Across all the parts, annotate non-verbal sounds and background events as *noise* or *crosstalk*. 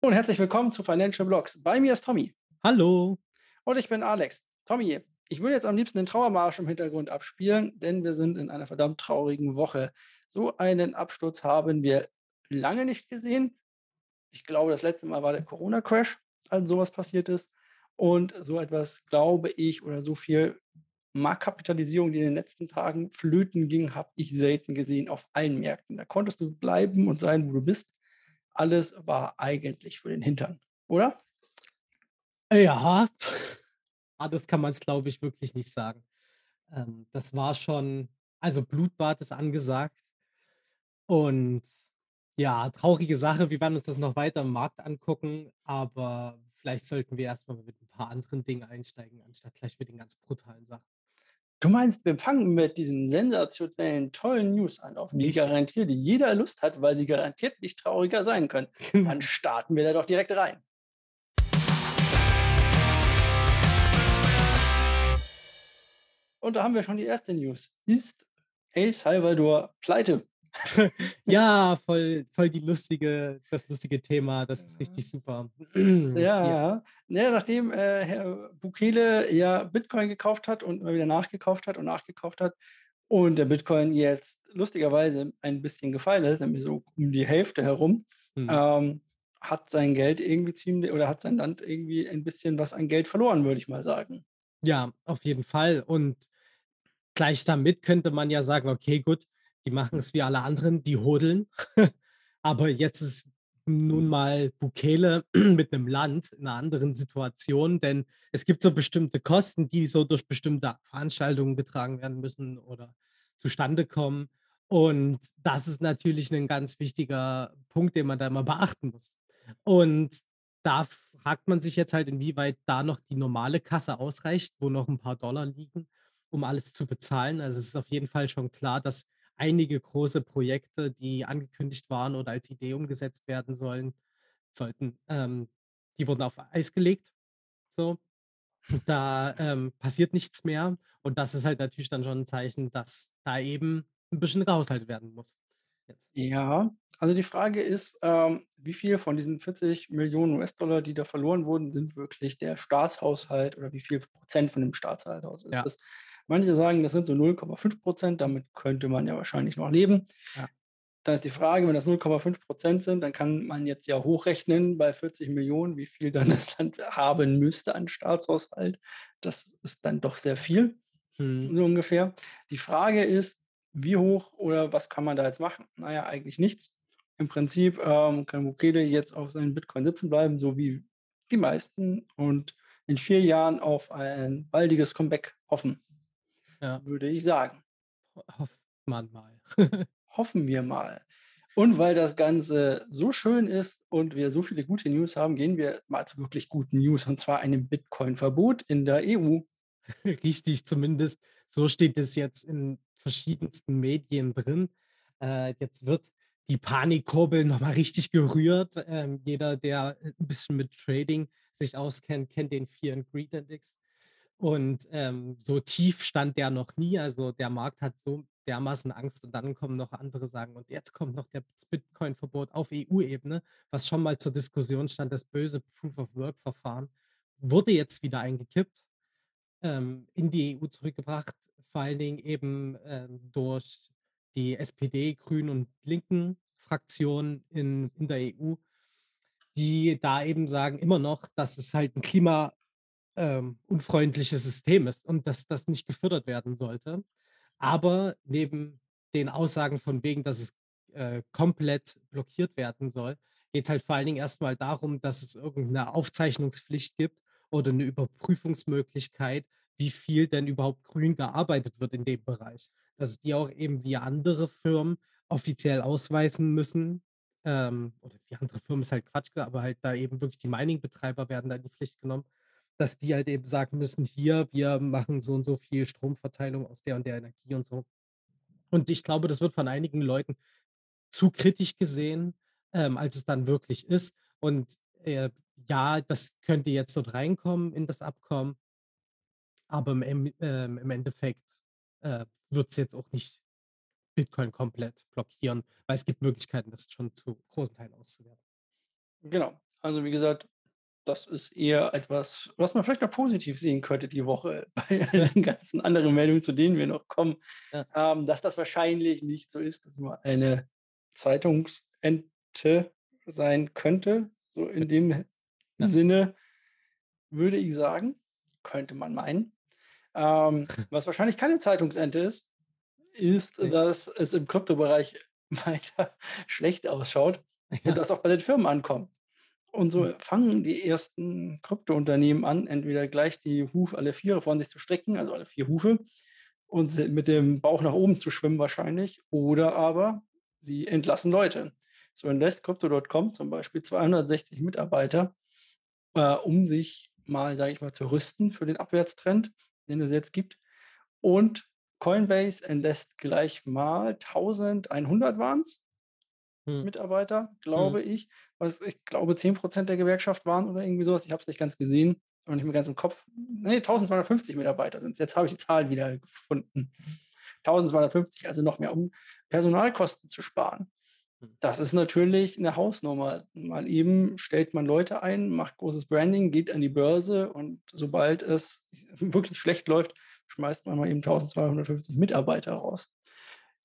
Und herzlich willkommen zu Financial Blogs. Bei mir ist Tommy Hallo. und ich bin Alex. Tommy, ich würde jetzt am liebsten den Trauermarsch im Hintergrund abspielen, denn wir sind in einer verdammt traurigen Woche. So einen Absturz haben wir lange nicht gesehen. Ich glaube, das letzte Mal war der Corona-Crash, als sowas passiert ist. Und so etwas, glaube ich, oder so viel Marktkapitalisierung, die in den letzten Tagen flöten ging, habe ich selten gesehen auf allen Märkten. Da konntest du bleiben und sein, wo du bist. Alles war eigentlich für den Hintern, oder? Ja, anders kann man es, glaube ich, wirklich nicht sagen. Ähm, das war schon also Blutbad ist angesagt und ja, traurige Sache. Wir werden uns das noch weiter im Markt angucken, aber vielleicht sollten wir erst mal mit ein paar anderen Dingen einsteigen, anstatt gleich mit den ganz brutalen Sachen. Du meinst, wir fangen mit diesen sensationellen, tollen News an, auf die garantiert jeder Lust hat, weil sie garantiert nicht trauriger sein können. Dann genau. starten wir da doch direkt rein. Und da haben wir schon die erste News. Ist El Salvador pleite? Ja, voll voll die lustige das lustige Thema. Das ist richtig super. *clears throat* Ja, Ja, ja, nachdem äh, Herr Bukele ja Bitcoin gekauft hat und immer wieder nachgekauft hat und nachgekauft hat und der Bitcoin jetzt lustigerweise ein bisschen gefallen ist, nämlich so um die Hälfte herum, mhm. ähm, hat sein Geld irgendwie ziemlich oder hat sein Land irgendwie ein bisschen was an Geld verloren, würde ich mal sagen. Ja, auf jeden Fall und Gleich damit könnte man ja sagen: „Okay, gut, die machen es wie alle anderen, die hoddeln.“ *laughs* Aber jetzt ist nun mal Bukele *clears throat* mit einem Land in 'ner anderen Situation, denn es gibt so bestimmte Kosten, die so durch bestimmte Veranstaltungen getragen werden müssen oder zustande kommen. Und das ist natürlich ein ganz wichtiger Punkt, den man da immer beachten muss. Und da fragt man sich jetzt halt, inwieweit da noch die normale Kasse ausreicht, wo noch ein paar Dollar liegen um alles zu bezahlen. Also, es ist auf jeden Fall schon klar, dass einige große Projekte, die angekündigt waren oder als Idee umgesetzt werden sollen sollten, ähm, die wurden auf Eis gelegt, so. Da, ähm, passiert nichts mehr und das ist halt natürlich dann schon ein Zeichen, dass da eben ein bisschen gehaushaltet werden muss jetzt. Ja, also die Frage ist, ähm, wie viel von diesen 40 Millionen US-Dollar, die da verloren wurden, sind wirklich der Staatshaushalt oder wie viel Prozent von dem Staatshaushalt ist Ja, das? Manche sagen, das sind so 0,5 Prozent, damit könnte man ja wahrscheinlich noch leben. ja. Dann ist die Frage, wenn das 0,5 Prozent sind, dann kann man jetzt ja hochrechnen bei 40 Millionen, wie viel dann das Land haben müsste an Staatshaushalt. Das ist dann doch sehr viel, Mhm. so ungefähr. Die Frage ist, wie hoch oder was kann man da jetzt machen? Na ja, eigentlich nichts. Im Prinzip, ähm, kann Bukele jetzt auf seinen Bitcoin sitzen bleiben, so wie die meisten und in 4 Jahren auf ein baldiges Comeback hoffen, Ja, würde ich sagen. ho hofft man mal. *laughs* Hoffen wir mal. Und weil das Ganze so schön ist und wir so viele gute News haben, gehen wir mal zu wirklich guten News, und zwar einem Bitcoin-Verbot in der EU. *laughs* Richtig, zumindest so steht es jetzt in verschiedensten Medien drin. Äh, jetzt wird die Panikkurbel noch mal richtig gerührt. Ähm, jeder, der, äh, 'n bisschen mit Trading sich auskennt, kennt den Fear and Greed Index. Und, ähm, so tief stand der noch nie. Also, der Markt hat so dermaßen Angst und dann kommen noch andere sagen: „Und jetzt kommt noch der das Bitcoin-Verbot auf EU-Ebene“, was schon mal zur Diskussion stand, das böse Proof-of-Work-Verfahren, wurde jetzt wieder eingekippt ähm, in die EU zurückgebracht, vor allen Dingen eben, ähm, durch die SPD, Grünen und Linken Fraktion in in der EU, die da eben sagen immer noch, dass es halt ein klima ähm, unfreundliches System ist und dass das nicht gefördert werden sollte. Aber neben den Aussagen von wegen, dass es, äh, komplett blockiert werden soll, geht es halt vor allen Dingen erst mal darum, dass es irgendeine Aufzeichnungspflicht gibt oder eine Überprüfungsmöglichkeit, wie viel denn überhaupt grün gearbeitet wird in dem Bereich. Dass die auch eben wie andere Firmen offiziell ausweisen müssen, ähm, oder wie andere Firmen ist halt Quatsch, aber halt da eben wirklich die Mining-Betreiber werden da in die Pflicht genommen, dass die halt eben sagen müssen: „Hier, wir machen so und so viel Stromverteilung aus der und der Energie“ und so. Und ich glaube, das wird von einigen Leuten zu kritisch gesehen, ähm, als es dann wirklich ist. Und, äh, ja, das könnte jetzt dort reinkommen in das Abkommen, aber im ähm, im Endeffekt, äh, wird es jetzt auch nicht Bitcoin komplett blockieren, weil es gibt Möglichkeiten, das schon zu großen Teilen auszuwerten. Genau. Also, wie gesagt, das ist eher etwas, was man vielleicht noch positiv sehen könnte die Woche *laughs* bei den ganzen anderen Meldungen, zu denen wir noch kommen, Ja. ähm, dass das wahrscheinlich nicht so ist, dass nur eine Zeitungsente sein könnte, so in dem Ja. Sinne, würde ich sagen, könnte man meinen. Ähm, *laughs* was wahrscheinlich keine Zeitungsente ist, ist, Ne. dass es im Kryptobereich *laughs* weiter schlecht ausschaut und Ja. das auch bei den Firmen ankommt. Und so fangen die ersten Kryptounternehmen an, entweder gleich die Hufe alle 4 von sich zu strecken, also alle 4 Hufe, und mit dem Bauch nach oben zu schwimmen wahrscheinlich, oder aber sie entlassen Leute. So entlässt Crypto.com zum Beispiel 260 Mitarbeiter, äh, um sich mal, sage ich mal, zu rüsten für den Abwärtstrend, den es jetzt gibt. Und Coinbase entlässt gleich mal 1.100 waren's Mhm. Mitarbeiter, Mhm. glaube ich. Was ich glaube, 10% der Gewerkschaft waren oder irgendwie so was. Ich habe es nicht ganz gesehen und nicht mehr ganz im Kopf. Ne, 1.250 Mitarbeiter sind's. Jetzt habe ich die Zahl wieder gefunden. 1.250, also noch mehr, um Personalkosten zu sparen. Mhm. Das ist natürlich 'ne Hausnummer. Mal eben stellt man Leute ein, macht großes Branding, geht an die Börse und sobald es *laughs* wirklich schlecht läuft, schmeißt man mal eben 1.250 Mitarbeiter raus.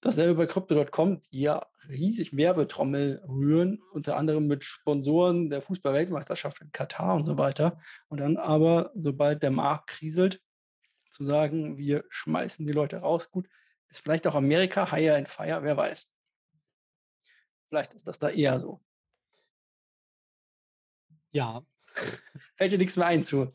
Dasselbe bei Crypto.com, die ja riesig Werbetrommel rühren, unter anderem mit Sponsoren der Fußball-Weltmeisterschaft in Katar und so weiter. Und dann aber, sobald der Markt kriselt, zu sagen: „Wir schmeißen die Leute raus.“ Gut, ist vielleicht auch Amerika, Hire and Fire, wer weiß. Vielleicht ist das da eher so. Ja. *laughs* Fällt dir nix mehr ein zu?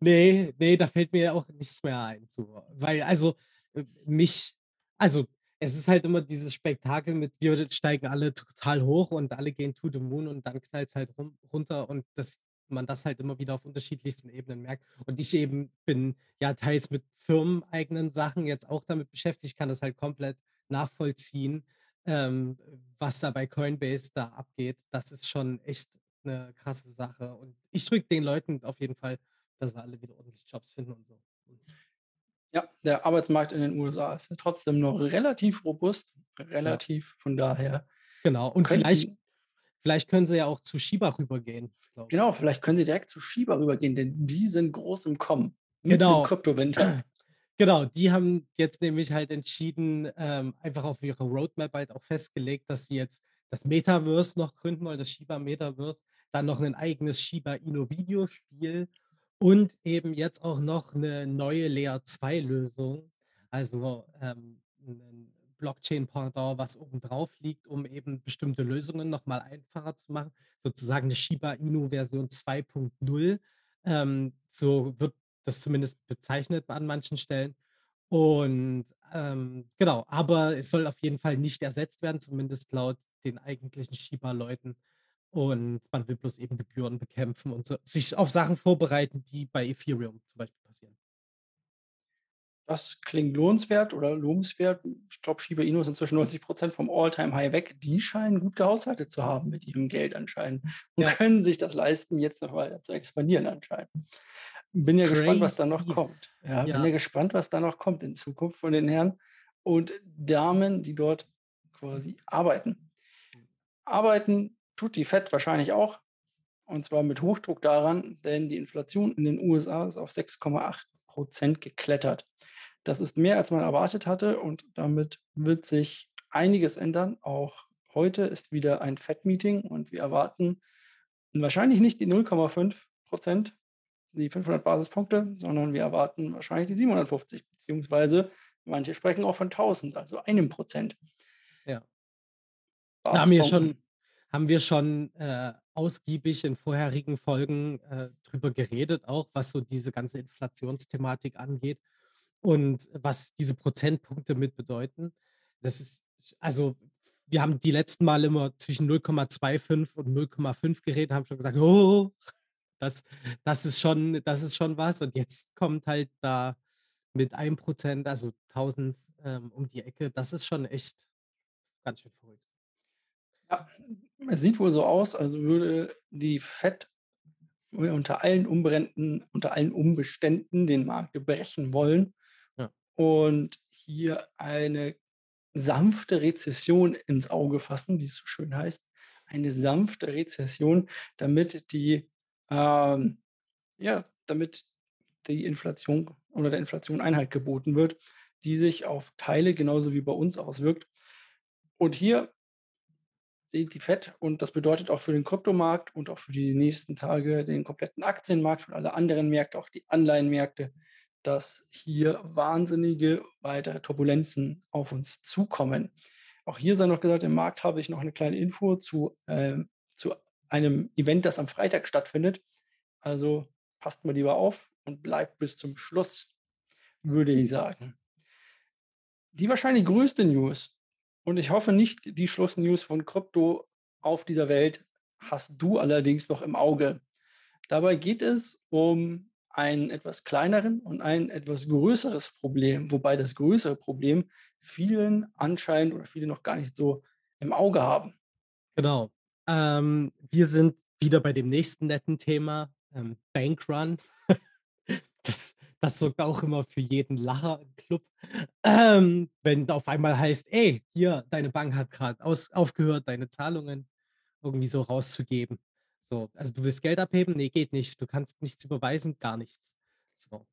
Ne, ne, da fällt mir auch nichts mehr ein zu. Weil also, äh, mich also, es ist halt immer dieses Spektakel mit wir steigen alle total hoch und alle gehen to the moon und dann knallt's halt rum runter und dass man das halt immer wieder auf unterschiedlichsten Ebenen merkt. Und ich eben bin ja teils mit firmeneigenen Sachen jetzt auch damit beschäftigt, kann das halt komplett nachvollziehen, ähm, was da bei Coinbase da abgeht. Das ist schon echt 'ne krasse Sache. Und ich drücke den Leuten auf jeden Fall, dass sie alle wieder ordentlich Jobs finden und so. Ja, der Arbeitsmarkt in den USA ist ja trotzdem noch relativ robust, Ja. relativ, von daher Genau. Und vielleicht könnten vielleicht können sie ja auch zu Shiba rübergehen, Genau, ich. vielleicht können sie direkt zu Shiba rübergehen, denn die sind groß im Kommen, im Genau. Kryptowinter. *clears throat* Genau, die haben jetzt nämlich halt entschieden, ähm, einfach auf ihre Roadmap halt auch festgelegt, dass sie jetzt das Metaverse noch gründen wollen, das Shiba Metaverse, dann noch 'nen eigenes Shiba Inu Videospiel und eben jetzt auch noch 'ne neue Layer-2-Lösung, also, ähm, 'nen Blockchain-Pendant, was obendrauf liegt, um eben bestimmte Lösungen noch mal einfacher zu machen, sozusagen 'ne Shiba Inu Version 2.0. Ähm, so wird das zumindest bezeichnet an manchen Stellen. Und, ähm, genau, aber es soll auf jeden Fall nicht ersetzt werden, zumindest laut den eigentlichen Shiba-Leuten. Und man will bloß eben Gebühren bekämpfen und so sich auf Sachen vorbereiten, die bei Ethereum zum Beispiel passieren. Das klingt lohnenswert oder lobenswert. Ich glaube, Shiba Inu ist inzwischen 90 % vom All-Time-High weg. Die scheinen gut gehaushaltet zu haben mit ihrem Geld anscheinend und Ja. können sich das leisten, jetzt noch weiter zu expandieren anscheinend. Bin ja gespannt, was da noch Crazy. kommt. Ja, bin Ja. ja gespannt, was da noch kommt in Zukunft von den Herren und Damen, die dort quasi arbeiten. Arbeiten tut die Fed wahrscheinlich auch, und zwar mit Hochdruck daran, denn die Inflation in den USA ist auf 6,8 % geklettert. Das ist mehr, als man erwartet hatte und damit wird sich einiges ändern. Auch heute ist wieder ein Fed-Meeting und wir erwarten wahrscheinlich nicht die 0,5 %, die 500 Basispunkte, sondern wir erwarten wahrscheinlich die 750, beziehungsweise manche sprechen auch von 1.000, also 1 %. Ja. Da haben wir schon haben wir schon, äh, ausgiebig in vorherigen Folgen, äh, drüber geredet auch, was so diese ganze Inflationsthematik angeht und was diese Prozentpunkte mit bedeuten. Das ist also, wir haben die letzten Male immer zwischen 0,25 und 0,5 geredet, haben schon gesagt: „Oh, das das ist schon das ist schon was.“ Und jetzt kommt halt da mit 1 %, also 1.000, ähm, um die Ecke. Das ist schon echt ganz schön verrückt. Ja, es sieht wohl so aus, als würde die Fed unter allen Umbrenden unter allen Umbeständen den Markt brechen wollen Ja. und hier eine sanfte Rezession ins Auge fassen, wie es so schön heißt. eine sanfte Rezession, damit die, ähm ja, damit die Inflation oder der Inflation Einhalt geboten wird, die sich auf Teile genauso wie bei uns auswirkt. Und hier sieht die Fed und das bedeutet auch für den Kryptomarkt und auch für die nächsten Tage den kompletten Aktienmarkt und alle anderen Märkte, auch die Anleihenmärkte, dass hier wahnsinnige weitere Turbulenzen auf uns zukommen. Auch hier sei noch gesagt, im Markt habe ich noch eine kleine Info zu, ähm, zu einem Event, das am Freitag stattfindet. Also passt mal lieber auf und bleibt bis zum Schluss, würde ich sagen. Die wahrscheinlich größte News, und ich hoffe nicht die Schlussnews von Krypto auf dieser Welt, hast du allerdings noch im Auge. Dabei geht es um einen etwas kleineren und ein etwas größeres Problem, wobei das größere Problem vielen anscheinend oder viele noch gar nicht so im Auge haben. Genau. Ähm, wir sind wieder bei dem nächsten netten Thema, ähm, Bankrun. *laughs* Das das sorgt auch immer für jeden Lacher im Club. Ähm, wenn auf einmal heißt: „Ey, hier, deine Bank hat gerade aufgehört, deine Zahlungen irgendwie so rauszugeben.“ So, also, du willst Geld abheben? Ne, geht nicht. Du kannst nichts überweisen, gar nichts. So.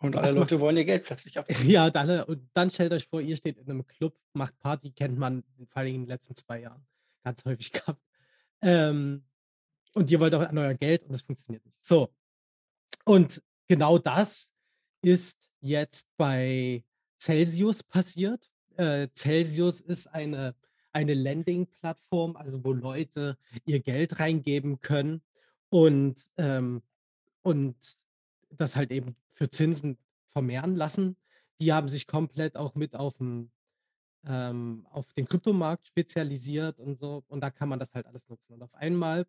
Und alle macht Leute wollen ihr Geld plötzlich *laughs* abheben. ja, alle und dann stellt euch vor, ihr steht in 'nem Club, macht Party, kennt man vor Dingen in den letzten 2 Jahren ganz häufig gehabt. Ähm, und ihr wollt auch an euer Geld und das funktioniert nicht. So, und genau das ist jetzt bei Celsius passiert. Äh, Celsius ist eine eine Lending-Plattform, also wo Leute ihr Geld reingeben können und, ähm und das halt eben für Zinsen vermehren lassen. Die haben sich komplett auch mit auf'n ähm, auf den Kryptomarkt spezialisiert und so und da kann man das halt alles nutzen. Und auf einmal,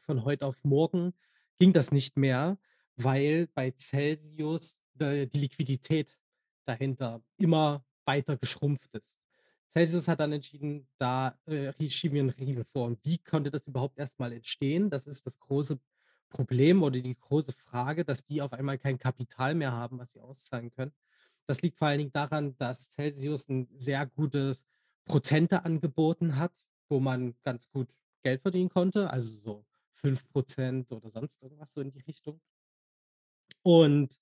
von heute auf morgen, ging das nicht mehr, weil bei Celsius, die Liquidität dahinter immer weiter geschrumpft ist. Celsius hat dann entschieden, da, äh, schieben wir 'n Riegel vor. Und wie konnte das überhaupt erst mal entstehen? Das ist das große Problem oder die große Frage, dass die auf einmal kein Kapital mehr haben, was sie auszahlen können. Das liegt vor allen Dingen daran, dass Celsius 'n sehr gutes Prozente angeboten hat, wo man ganz gut Geld verdienen konnte, also so 5 % oder sonst irgendwas so in die Richtung. Und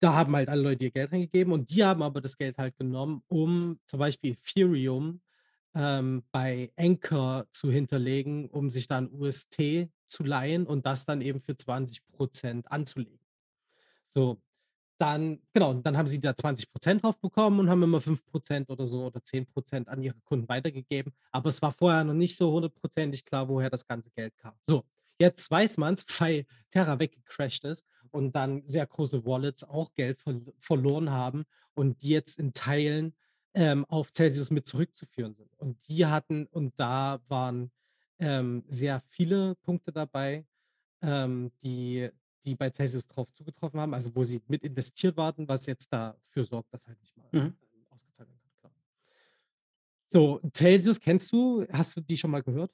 da haben halt alle Leute ihr Geld reingegeben und die haben aber das Geld halt genommen, um zum Beispiel Ethereum, ähm, bei Anchor zu hinterlegen, um sich dann UST zu leihen und das dann eben für 20 % anzulegen. So, dann genau, dann haben sie da 20 % drauf bekommen und haben immer 5 % oder so oder 10 % an ihre Kunden weitergegeben. Aber es war vorher noch nicht so hundertprozentig klar, woher das ganze Geld kam. So, jetzt weiß man's, *laughs* weil Terra weggecrashed ist und dann sehr große Wallets auch Geld verl verloren haben und die jetzt in Teilen, ähm, auf Celsius mit zurückzuführen sind. Und die hatten und da waren, ähm, sehr viele Punkte dabei, ähm, die die bei Celsius drauf zugetroffen haben, also wo sie mit investiert waren, was jetzt dafür sorgt, dass halt nicht mal, Mhm. ähm, ausgezahlt werden kann, klar. So, Celsius kennst du? Hast du die schon mal gehört?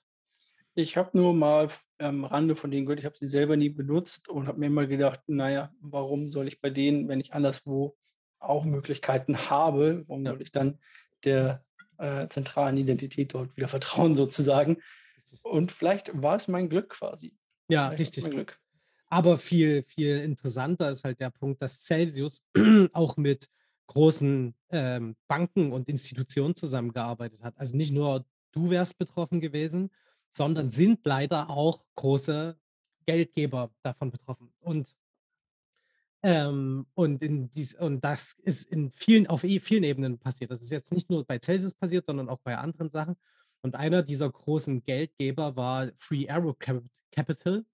Ich habe nur mal am Rande von denen gehört. Ich habe sie selber nie benutzt und habe mir immer gedacht: „Na ja, warum soll ich bei denen, wenn ich anderswo auch Möglichkeiten *laughs* habe warum Ja. soll ich dann der, äh, zentralen Identität dort wieder vertrauen sozusagen?“ Richtig. Und vielleicht war es mein Glück quasi. Ja, Vielleicht richtig. Glück. Aber viel, viel interessanter ist halt der Punkt, dass Celsius *clears throat* auch mit großen, ähm, Banken und Institutionen zusammengearbeitet hat. Also, nicht nur du wärst betroffen gewesen, sondern sind leider auch große Geldgeber davon betroffen. Und ähm, und in dies und das ist in vielen auf eh vielen Ebenen passiert. Das ist jetzt nicht nur bei Celsius passiert, sondern auch bei anderen Sachen. Und einer dieser großen Geldgeber war Three Arrow Cap Capital.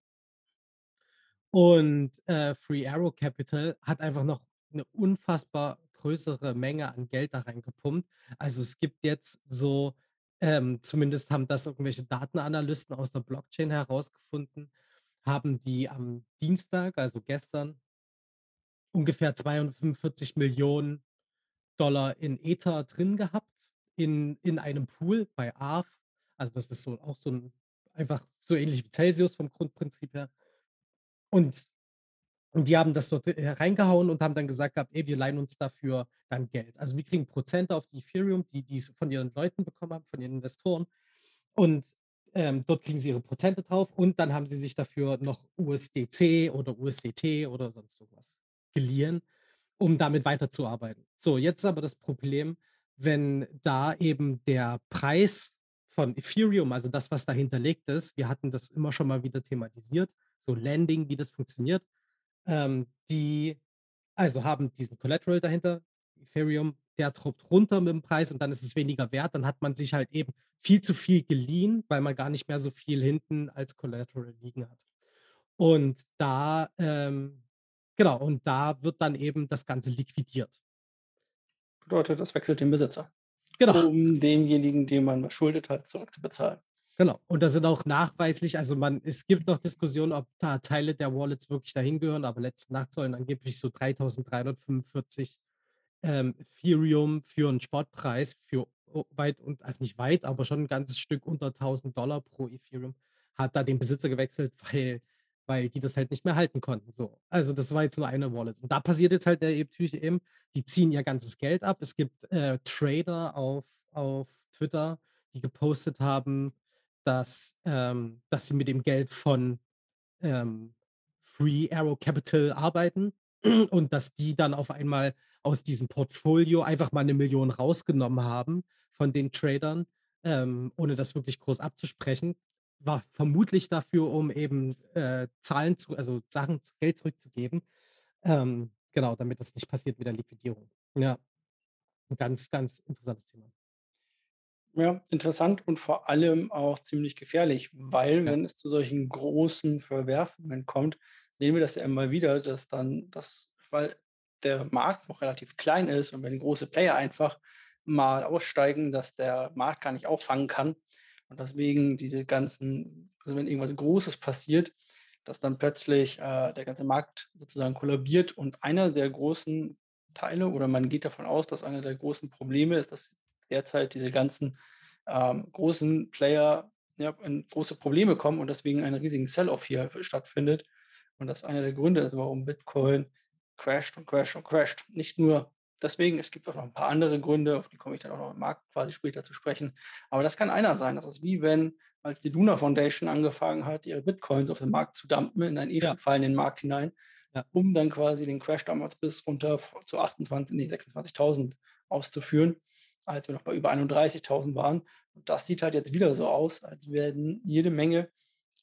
Und, äh, Three Arrow Capital hat einfach noch 'ne unfassbar größere Menge an Geld da reingepumpt. Also, es gibt jetzt so ähm, zumindest haben das irgendwelche Datenanalysten aus der Blockchain herausgefunden, haben die am Dienstag, also gestern ungefähr 245.000.000 in Ether drin gehabt in in einem Pool bei Aave. Also, das ist so auch so 'n einfach so ähnlich wie Celsius vom Grundprinzip her. Und und die haben das dort, äh, reingehauen und haben dann gesagt gehabt: „Ey, wir leihen uns dafür dann Geld.“ Also, wir kriegen Prozente auf die Ethereum, die die's von ihren Leuten bekommen haben, von ihren Investoren. Und ähm, dort kriegen sie ihre Prozente drauf und dann haben sie sich dafür noch USDC oder USDT oder sonst irgendwas geliehen, um damit weiterzuarbeiten. So, jetzt ist aber das Problem, wenn da eben der Preis von Ethereum, also das, was dahinter liegt ist, wir hatten das immer schon mal wieder thematisiert, so Landing, wie das funktioniert, ähm, die also haben diesen Collateral dahinter, Ethereum, der droppt runter mit dem Preis und dann ist es weniger wert. Dann hat man sich halt eben viel zu viel geliehen, weil man gar nicht mehr so viel hinten als Collateral liegen hat. Und da, ähm, genau, und da wird dann eben das Ganze liquidiert. Bedeutet, das wechselt den Besitzer, Genau. um denjenigen, dem man was schuldet hat, zurückzubezahlen. Genau. Und da sind auch nachweislich, also man, es gibt noch Diskussionen, ob da Teile der Wallets wirklich dahin gehören, aber letzte Nacht sollen angeblich so 3345 ähm, Ethereum für einen Sportpreis für weit und, also nicht weit, aber schon ein ganzes Stück unter 1000 Dollar pro Ethereum, hat da den Besitzer gewechselt, *laughs* weil, weil die das halt nicht mehr halten konnten. So. Also das war jetzt nur eine Wallet. Und da passiert jetzt halt natürlich eben, die ziehen ihr ganzes Geld ab. Es gibt äh, Trader auf, auf Twitter, die gepostet haben, dass, ähm, dass sie mit dem Geld von ähm, Free Arrow Capital arbeiten *clears throat* und dass die dann auf einmal aus diesem Portfolio einfach mal eine Million rausgenommen haben von den Tradern, ähm, ohne das wirklich groß abzusprechen. War vermutlich dafür, um eben äh, Zahlen zu, also Sachen, Geld zurückzugeben. Ähm, genau, damit das nicht passiert mit der Liquidierung. Ja, ein ganz, ganz interessantes Thema. Ja, interessant und vor allem auch ziemlich gefährlich, weil wenn es zu solchen großen Verwerfungen kommt, sehen wir das ja immer wieder, dass dann das, weil der Markt noch relativ klein ist und wenn große Player einfach mal aussteigen, dass der Markt gar nicht auffangen kann und deswegen diese ganzen, also wenn irgendwas Großes passiert, dass dann plötzlich äh, der ganze Markt sozusagen kollabiert und einer der großen Teile oder man geht davon aus, dass einer der großen Probleme ist, dass derzeit diese ganzen ähm, großen Player ja, in große Probleme kommen und deswegen einen riesigen Sell-off hier stattfindet. Und das einer der Gründe ist, warum Bitcoin crasht und crasht und crasht. Nicht nur deswegen, es gibt auch noch ein paar andere Gründe, auf die komme ich dann auch noch im Markt quasi später zu sprechen. Aber das kann einer sein. Das ist wie wenn, als die Luna Foundation angefangen hat, ihre Bitcoins auf den Markt zu dumpen, in einen eh ja, schon fallenden Markt hinein, ja, um dann quasi den Crash damals bis runter zu 28, nee, 26.000 auszuführen, als wir noch bei über 31.000 waren. Und das sieht halt jetzt wieder so aus, als werden jede Menge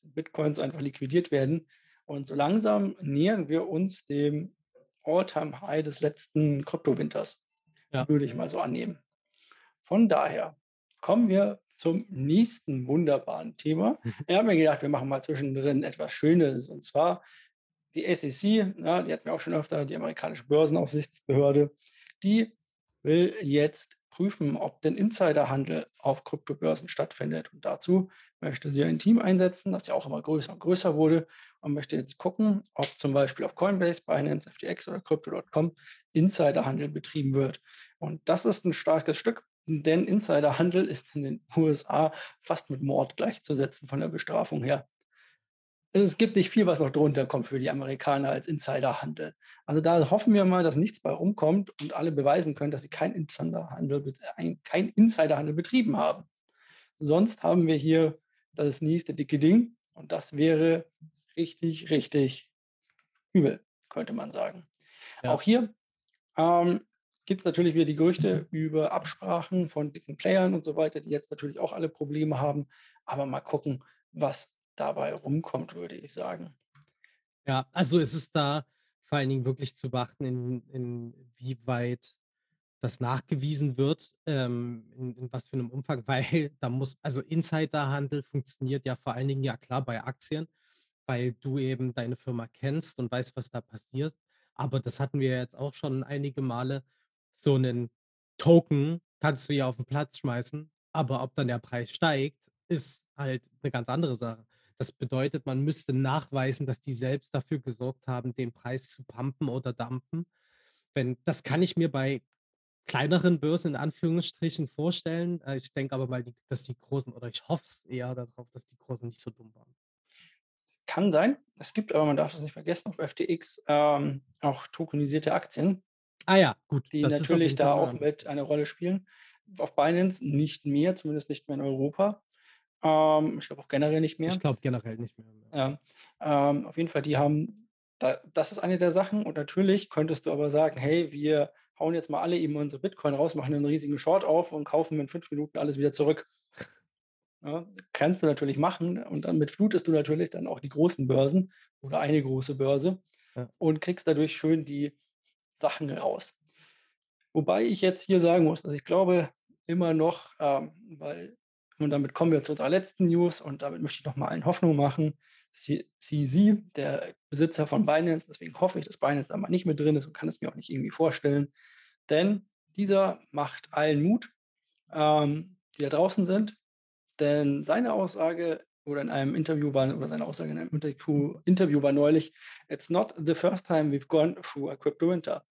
Bitcoins einfach liquidiert werden. Und so langsam nähern wir uns dem All-Time-High des letzten Kryptowinters, ja. würde ich mal so annehmen. Von daher kommen wir zum nächsten wunderbaren Thema. Ich habe mir gedacht, wir machen mal zwischendrin etwas Schönes. Und zwar die SEC, ja, die hatten wir auch schon öfter, die amerikanische Börsenaufsichtsbehörde, die will jetzt prüfen, ob denn Insiderhandel auf Kryptobörsen stattfindet. Und dazu möchte sie ein Team einsetzen, das ja auch immer größer und größer wurde und möchte jetzt gucken, ob zum Beispiel auf Coinbase, Binance, FTX oder Crypto.com Insiderhandel betrieben wird. Und das ist ein starkes Stück, denn Insiderhandel ist in den USA fast mit Mord gleichzusetzen von der Bestrafung her. Es gibt nicht viel, was noch drunter kommt für die Amerikaner als Insiderhandel. Also da hoffen wir mal, dass nichts bei rumkommt und alle beweisen können, dass sie keinen Insiderhandel, kein Insiderhandel betrieben haben. Sonst haben wir hier das nächste dicke Ding und das wäre richtig, richtig übel, könnte man sagen. ja. Auch hier ähm, gibt es natürlich wieder die Gerüchte über Absprachen von dicken Playern und so weiter, die jetzt natürlich auch alle Probleme haben. Aber mal gucken, was dabei rumkommt, würde ich sagen. Ja, also es ist da vor allen Dingen wirklich zu beachten, in, inwieweit das nachgewiesen wird, ähm, in, in was für einem Umfang, *laughs* weil da muss, also Insiderhandel funktioniert ja vor allen Dingen ja klar bei Aktien, weil du eben deine Firma kennst und weißt, was da passiert. Aber das hatten wir jetzt auch schon einige Male. So einen Token kannst du ja auf den Platz schmeißen, aber ob dann der Preis steigt, ist halt eine ganz andere Sache. Das bedeutet, man müsste nachweisen, dass die selbst dafür gesorgt haben, den Preis zu pumpen oder dumpen. Wenn das kann ich mir bei kleineren Börsen in Anführungsstrichen vorstellen. Äh, ich denke aber mal, dass die Großen oder ich hoffe es eher darauf, dass die Großen nicht so dumm waren. Kann sein. Es gibt aber, man darf es nicht vergessen, auf FTX ähm, auch tokenisierte Aktien, Ah ja, gut, die natürlich da auch mit eine Rolle spielen. Auf Binance nicht mehr, zumindest nicht mehr in Europa. Ähm, ich glaube auch generell nicht Ich mehr. glaube generell nicht mehr. Ja, ähm, auf jeden Fall, die haben da das ist eine der Sachen und natürlich könntest du aber sagen: „Hey, wir hauen jetzt mal alle eben unsere Bitcoin raus, machen 'nen riesigen Short auf und kaufen in 5 Minuten alles wieder zurück.“ Ja, kannst du natürlich machen und dann mit flutest du natürlich dann auch die großen Börsen oder eine große Börse Ja. und kriegst dadurch schön die Sachen raus. Wobei ich jetzt hier sagen muss, also ich glaube immer noch, ähm, weil und damit kommen wir zu unserer letzten News und damit möchte ich noch mal allen Hoffnung machen. CZ, der Besitzer von Binance, deswegen hoffe ich, dass Binance da mal nicht mit drin ist und kann es mir auch nicht irgendwie vorstellen, denn dieser macht allen Mut, ähm, die da draußen sind, denn seine Aussage oder in einem Interview war oder seine Aussage in einem Interview war neulich: „It's not the first time we've gone through a crypto winter.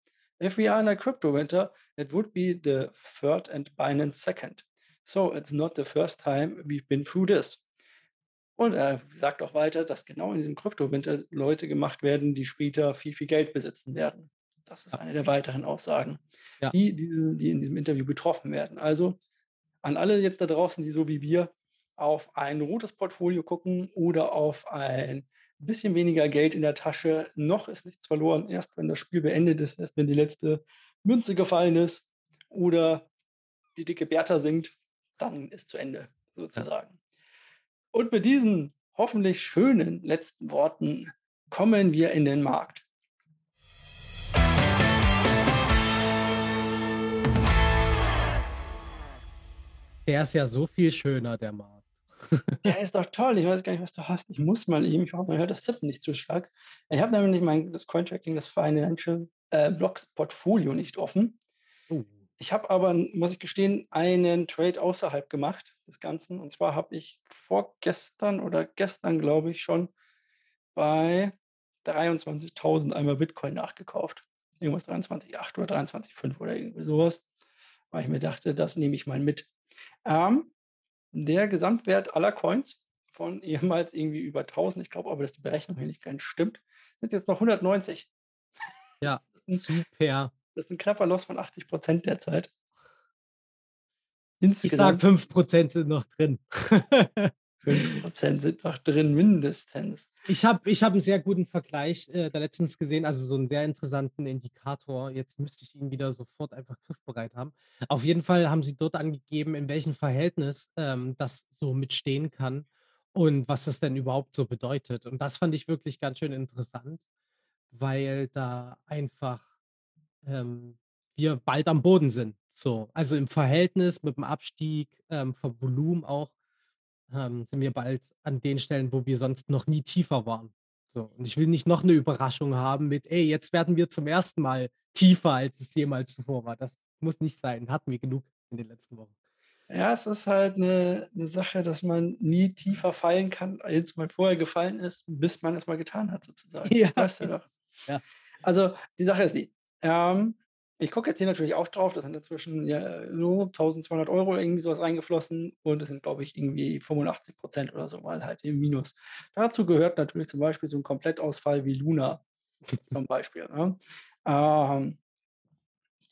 If we are in a crypto winter, it would be the third and Binance second. So it's not the first time we've been through this.“ Und er sagt auch weiter, dass genau in diesem Kryptowinter Leute gemacht werden, die später viel, viel Geld besitzen werden. Das ist eine der weiteren Aussagen, Ja. die diese die in diesem Interview getroffen werden. Also, an alle jetzt da draußen, die so wie wir auf ein rotes Portfolio gucken oder auf ein bisschen weniger Geld in der Tasche. Noch ist nichts verloren. Erst wenn das Spiel beendet ist, erst wenn die letzte Münze gefallen ist oder die dicke Bertha singt, dann ist zu Ende Ja. sozusagen. Und mit diesen hoffentlich schönen letzten Worten kommen wir in den Markt. Der ist ja so viel schöner, der Markt. Der ist doch toll. Ich weiß gar nicht, was du hast. Ich muss mal eben ich hoffe, man hört das Tippen nicht zu stark. Ich habe nämlich mein das Cointracking, das Financial, äh, Blocks Portfolio nicht offen. Ich habe aber, muss ich gestehen, einen Trade außerhalb gemacht des Ganzen. Und zwar habe ich vorgestern oder gestern, glaube ich, schon bei 23.000 einmal Bitcoin nachgekauft. Irgendwas 23,8 oder 23,5 oder irgendwie so was, weil ich mir dachte, das nehme ich mal mit. Ähm, der Gesamtwert aller Coins von *laughs* ehemals irgendwie über 1.000, ich glaube aber, dass die Berechnung hier nicht ganz stimmt, sind jetzt noch 190. Ja, *laughs* super. Das ist 'n knapper Loss von 80 % derzeit. Ich sage, Insgesamt 5 % sind noch drin. *laughs* 5 % sind noch drin, mindestens. Ich habe ich habe 'n sehr guten Vergleich, äh, da letztens gesehen, also so 'n sehr interessanten Indikator. Jetzt müsste ich ihn wieder sofort einfach griffbereit haben. Auf jeden Fall haben sie dort angegeben, in welchem Verhältnis, ähm, das so mitstehen kann und was das denn überhaupt so bedeutet. Und das fand ich wirklich ganz schön interessant, weil da einfach, ähm, wir bald am Boden sind, so. Also im Verhältnis mit dem Abstieg, ähm, vom Volumen auch, ähm, sind wir bald an den Stellen, wo wir sonst noch nie tiefer waren. So, und ich will nicht noch 'ne Überraschung haben mit: „Ey, jetzt werden wir zum ersten Mal tiefer, als es jemals zuvor war.“ Das muss nicht sein, hatten wir genug in den letzten Wochen. Ja, es ist halt 'ne 'ne Sache, dass man nie tiefer fallen kann, als man vorher gefallen ist, bis man es mal getan hat sozusagen. *laughs* Ja, Weißt du ja. Also, die Sache ist die, ähm, ich gucke jetzt hier natürlich auch drauf, da sind inzwischen, ja, so 1.200 € oder irgendwie so was reingeflossen und es sind, glaube ich, irgendwie 85 % oder so mal halt im Minus. Dazu gehört natürlich zum Beispiel so 'n Komplettausfall wie Luna zum Beispiel, ne? Ähm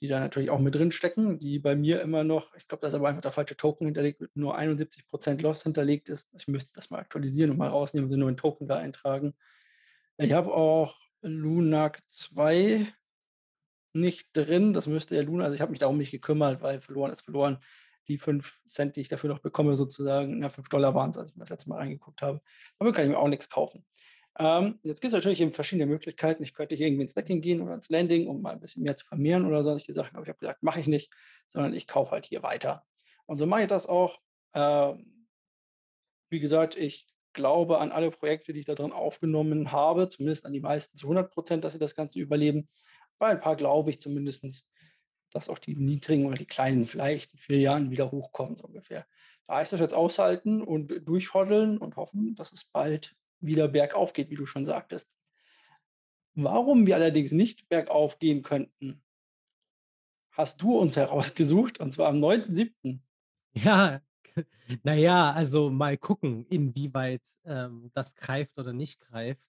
die da natürlich auch mit drinstecken, die bei mir immer noch ich glaube, da ist aber einfach der falsche Token hinterlegt, mit nur 71 % Loss hinterlegt ist. Ich müsste das mal aktualisieren und mal rausnehmen und den neuen Token da eintragen. Ich habe auch LUNARK 2 nicht drin. Das müsste ja Luna also ich habe mich darum nicht gekümmert, weil verloren ist verloren. Die 5 $, die ich dafür noch bekomme sozusagen, ja, 5 $ waren's, als ich mal das letzte Mal reingeguckt habe. Damit kann ich mir auch nix kaufen. Ähm, jetzt gibt's natürlich eben verschiedene Möglichkeiten. Ich könnte hier irgendwie ins Stacking gehen oder ins Lending, um mal 'n bisschen mehr zu vermehren oder sonstige Sachen, aber ich habe gesagt: „Mache ich nicht“, sondern ich kaufe halt hier weiter. Und so mache ich das auch. Ähm, wie gesagt, ich glaube an alle Projekte, die ich da drin aufgenommen habe, zumindest an die meisten zu 100 %, dass sie das Ganze überleben. Bei ein paar glaube ich zumindestens, dass auch die niedrigen oder die kleinen vielleicht in 4 Jahren wieder hochkommen, so ungefähr. Da heißt das jetzt aushalten und durchhoddeln und hoffen, dass es bald wieder bergauf geht, wie du schon sagtest. Warum wir allerdings nicht bergauf gehen könnten hast du uns *laughs* herausgesucht, und zwar am 9.7. Ja, *laughs* na ja, also mal gucken, inwieweit, ähm, das greift oder nicht greift.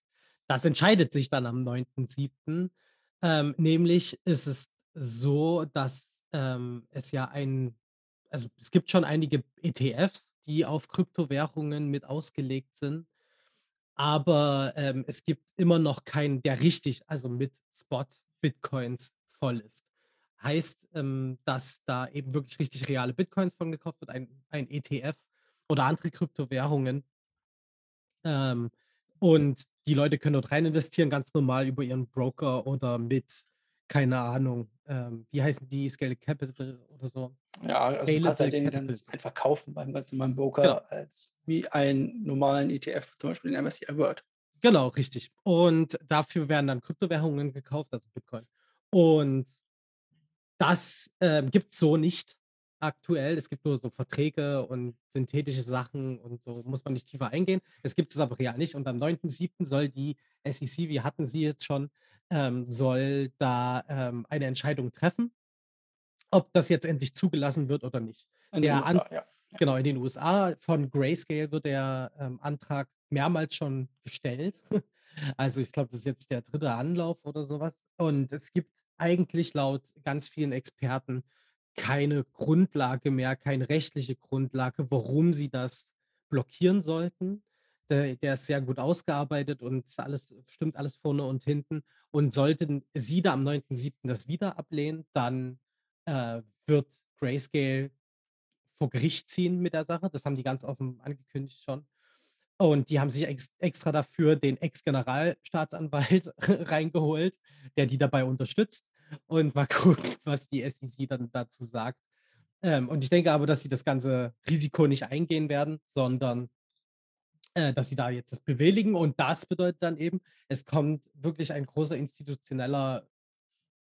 Das entscheidet sich dann am 9.7. Ähm, nämlich ist es so, dass, ähm, es ja ein also es gibt schon einige ETFs, die auf Kryptowährungen mit ausgelegt sind, aber, ähm, es gibt immer noch keinen, der richtig, also mit Spot-Bitcoins voll ist. Heißt, ähm, dass da eben wirklich richtig reale Bitcoins von gekauft wird, ein ein ETF oder andere Kryptowährungen. Ähm, und die Leute können dort rein investieren, ganz normal über ihren Broker oder mit, keine Ahnung, ähm, wie heißen die? Scaled Capital oder so. Ja, also du kannst halt Scalable den Capital. ganz einfach kaufen beim ganz normalen Genau. Broker als wie einen normalen ETF, zum Beispiel den MSCI World. Genau, richtig. Und dafür werden dann Kryptowährungen gekauft, also Bitcoin. Und das, ähm, gibt's so nicht aktuell. Es gibt nur so Verträge und synthetische Sachen und so muss man nicht tiefer eingehen. Es gibt es aber real nicht. Und am 9.7. soll die SEC, wir hatten sie jetzt schon, ähm, soll da, ähm, eine Entscheidung treffen, ob das jetzt endlich zugelassen wird oder nicht. In den Der An USA, ja. Ja. genau, in den USA von Grayscale wird der, ähm, Antrag mehrmals schon gestellt. *laughs* Also, ich glaube, das ist jetzt der dritte Anlauf oder sowas. Und es gibt eigentlich laut ganz vielen Experten keine Grundlage mehr, keine rechtliche Grundlage, warum sie das blockieren sollten. Der der ist sehr gut ausgearbeitet und alles stimmt alles vorne und hinten. Und sollten sie da am 9.7. das wieder ablehnen, dann, äh, wird Grayscale vor Gericht ziehen mit der Sache. Das haben die ganz offen angekündigt schon. Und die haben sich ex extra dafür den Ex-Generalstaatsanwalt *laughs* reingeholt, der die dabei unterstützt. Und mal *laughs* gucken, was die SEC dann dazu sagt. Ähm, und ich denke aber, dass sie das ganze Risiko nicht eingehen werden, sondern, äh, dass sie da jetzt das bewilligen. Und das bedeutet dann eben, es kommt wirklich ein großer institutioneller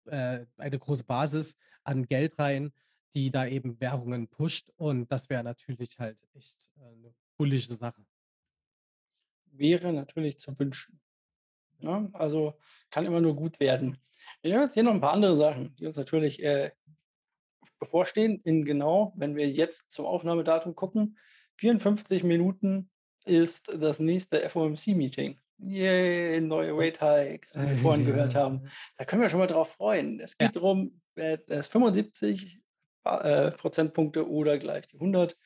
äh, eine große Basis an Geld rein, die da eben Währungen pusht. Und das wäre natürlich halt echt, äh, 'ne bullische Sache. Wäre natürlich zu wünschen, ne? Also, kann immer nur gut werden. Wir haben jetzt hier noch 'n paar andere Sachen, die uns natürlich, äh, bevorstehen. In genau, wenn wir jetzt zum Aufnahmedatum gucken, 54 Minuten ist das nächste FOMC-Meeting. Yay, neue Oh. Rate Hikes, wie wir vorhin gehört haben. Da können wir schon mal drauf freuen. Es Ja. geht drum, äh, dass 75, ba äh, Prozentpunkte oder gleich die 100.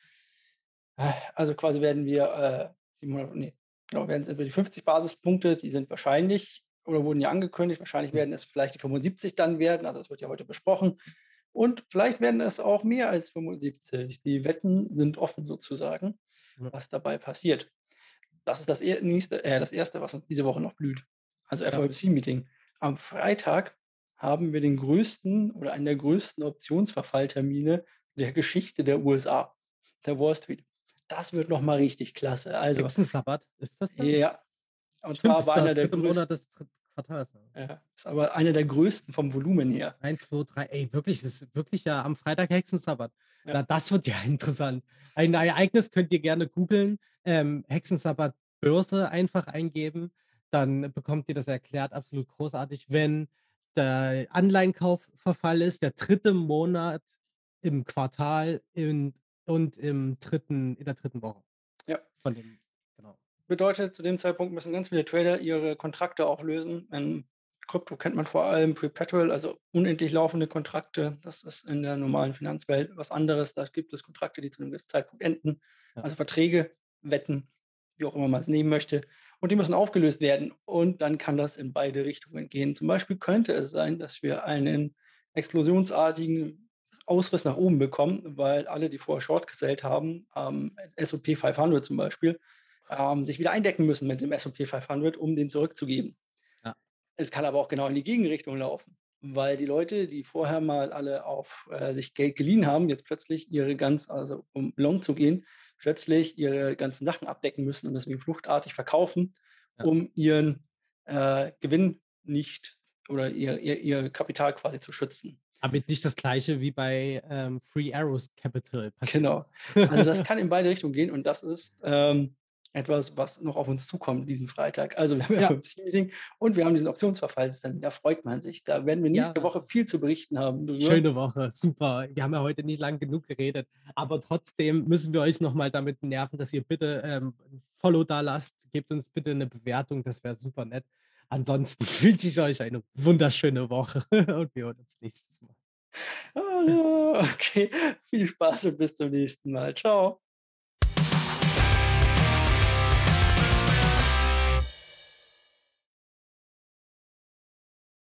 Äh, also quasi werden wir, äh, 700 ne, genau, werden es entweder die 50 Basispunkte, die sind wahrscheinlich oder wurden ja angekündigt. Wahrscheinlich werden es vielleicht die 75 dann werden. Also, das wird ja heute besprochen. Und vielleicht werden es auch mehr als 75. Die Wetten sind offen sozusagen, Ja. was dabei passiert. Das ist das er nächste äh, das Erste, was uns diese Woche noch blüht. Also. FOMC-Meeting. Am Freitag haben wir den größten oder einen der größten Optionsverfalltermine der Geschichte der USA, der Wall Street. Das wird noch mal richtig klasse. Also Hexensabbat, ist das dann? ja, und Stimmt, zwar ist war einer der 3. größten Monat des dritten Quartals, ja. ist aber einer der größten vom Volumen her. 1, 2, 3. Ey, wirklich, das ist wirklich ja am Freitag Hexensabbat. Ja. Na, das wird ja *laughs* interessant. Ein Ereignis könnt ihr gerne googeln, ähm, Hexensabbat Börse einfach eingeben, dann bekommt ihr das erklärt, absolut großartig. Wenn der Anleihenkaufverfall ist, der 3. Monat im Quartal in und im 3. in der 3. Woche Ja. von dem. Bedeutet, zu dem Zeitpunkt müssen ganz viele Trader ihre Kontrakte auflösen. In Krypto kennt man vor allem Perpetual, also unendlich laufende Kontrakte. Das ist in der normalen Finanzwelt was anderes. Da gibt es Kontrakte, die zu 'nem gewissen Zeitpunkt enden, Ja. also Verträge, Wetten, wie auch immer man es nehmen möchte. Und die müssen aufgelöst werden. Und dann kann das in beide Richtungen gehen. Zum Beispiel könnte es sein, dass wir einen explosionsartigen Ausriss nach oben bekommen, weil alle, die vorher short gesellt haben, am S&P 500 zum Beispiel, ähm, sich wieder eindecken müssen mit dem S&P 500, um den zurückzugeben. Ja. Es kann aber auch genau in die Gegenrichtung laufen, weil die Leute, die vorher mal alle auf äh, sich Geld geliehen haben, jetzt plötzlich ihre ganz also, um long zu gehen, plötzlich ihre ganzen Sachen abdecken müssen und deswegen fluchtartig verkaufen, Ja. um ihren, äh, Gewinn nicht oder ihr ihr ihr Kapital quasi zu schützen. Damit nicht das Gleiche wie bei, ähm, Three Arrows Capital passiert. Genau. Also, das kann in beide Richtungen gehen und das ist, ähm, etwas, was noch auf uns zukommt diesen Freitag. Also, wir haben Ja. FOMC-Meeting und wir haben diesen Optionsverfallstermin. Da freut man sich. Da werden wir nächste Ja. Woche viel zu berichten haben drüber. Schöne Woche, super. Wir haben ja heute nicht lang genug geredet, aber trotzdem müssen wir euch noch mal damit nerven, dass ihr bitte, ähm, 'n Follow da lasst. Gebt uns bitte 'ne Bewertung, das wäre super nett. Ansonsten *laughs* wünsche ich euch eine wunderschöne Woche *laughs* und wir hören uns nächstes Mal. Ah, ja, okay. Viel Spaß und bis zum nächsten Mal. Ciao.